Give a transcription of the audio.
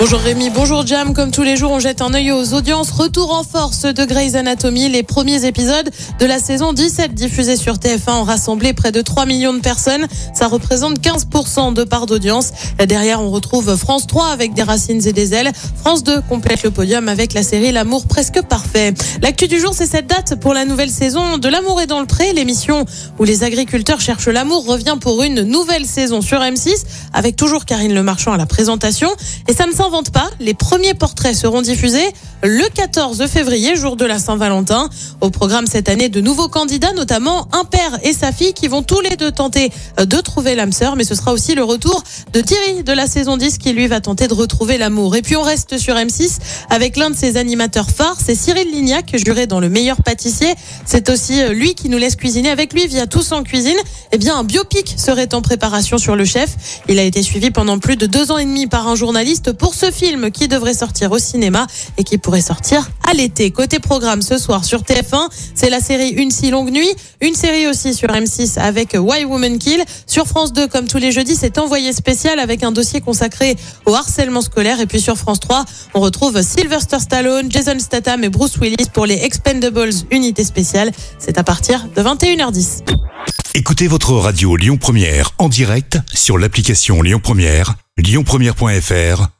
Bonjour Rémi, bonjour Jam. Comme tous les jours, on jette un œil aux audiences. Retour en force de Grey's Anatomy. Les premiers épisodes de la saison 17 diffusés sur TF1 ont rassemblé près de 3 millions de personnes. Ça représente 15% de part d'audience. Derrière, on retrouve France 3 avec des racines et des ailes. France 2 complète le podium avec la série L'amour presque parfait. L'actu du jour, c'est cette date pour la nouvelle saison de L'amour est dans le pré. L'émission où les agriculteurs cherchent l'amour revient pour une nouvelle saison sur M6 avec toujours Karine Le Marchand à la présentation. Et ça ne les premiers portraits seront diffusés le 14 février, jour de la Saint-Valentin. Au programme cette année, de nouveaux candidats, notamment un père et sa fille qui vont tous les deux tenter de trouver l'âme sœur, mais ce sera aussi le retour de Thierry de la saison 10 qui lui va tenter de retrouver l'amour. Et puis on reste sur M6 avec l'un de ses animateurs phares, c'est Cyril Lignac, juré dans le meilleur pâtissier. C'est aussi lui qui nous laisse cuisiner avec lui via Tous en cuisine. Eh bien, un biopic serait en préparation sur le chef. Il a été suivi pendant plus de deux ans et demi par un journaliste pour ce film qui devrait sortir au cinéma et qui pourrait sortir à l'été. Côté programme ce soir sur TF1, c'est la série Une si longue nuit, une série aussi sur M6 avec Why Woman Kill. Sur France 2, comme tous les jeudis, c'est envoyé spécial avec un dossier consacré au harcèlement scolaire. Et puis sur France 3, on retrouve Sylvester Stallone, Jason Statham et Bruce Willis pour les Expendables Unité spéciale. C'est à partir de 21h10. Écoutez votre radio Lyon Première en direct sur l'application Lyon Première, lyonpremière.fr